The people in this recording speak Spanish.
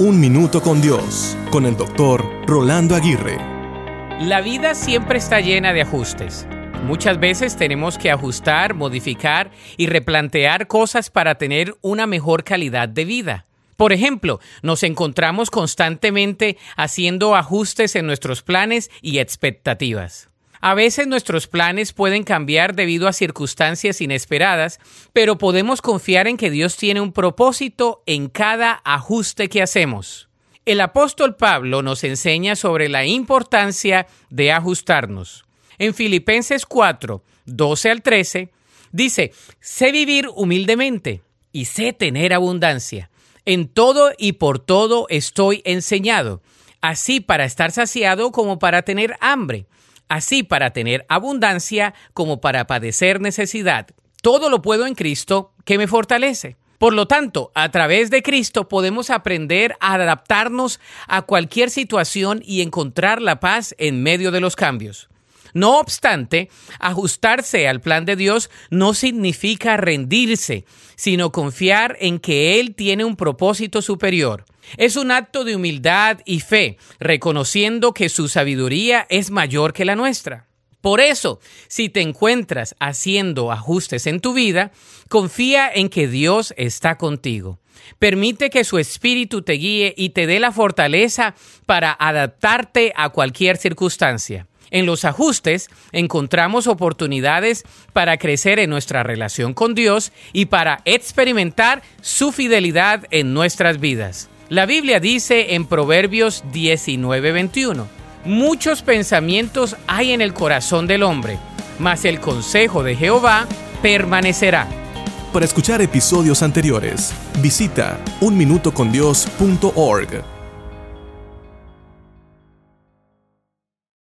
Un Minuto con Dios, con el doctor Rolando Aguirre. La vida siempre está llena de ajustes. Muchas veces tenemos que ajustar, modificar y replantear cosas para tener una mejor calidad de vida. Por ejemplo, nos encontramos constantemente haciendo ajustes en nuestros planes y expectativas. A veces nuestros planes pueden cambiar debido a circunstancias inesperadas, pero podemos confiar en que Dios tiene un propósito en cada ajuste que hacemos. El apóstol Pablo nos enseña sobre la importancia de ajustarnos. En Filipenses 4, 12 al 13, dice, sé vivir humildemente y sé tener abundancia. En todo y por todo estoy enseñado, así para estar saciado como para tener hambre así para tener abundancia como para padecer necesidad. Todo lo puedo en Cristo que me fortalece. Por lo tanto, a través de Cristo podemos aprender a adaptarnos a cualquier situación y encontrar la paz en medio de los cambios. No obstante, ajustarse al plan de Dios no significa rendirse, sino confiar en que Él tiene un propósito superior. Es un acto de humildad y fe, reconociendo que su sabiduría es mayor que la nuestra. Por eso, si te encuentras haciendo ajustes en tu vida, confía en que Dios está contigo. Permite que su espíritu te guíe y te dé la fortaleza para adaptarte a cualquier circunstancia. En los ajustes encontramos oportunidades para crecer en nuestra relación con Dios y para experimentar su fidelidad en nuestras vidas. La Biblia dice en Proverbios 19:21, muchos pensamientos hay en el corazón del hombre, mas el consejo de Jehová permanecerá. Para escuchar episodios anteriores, visita unminutocondios.org.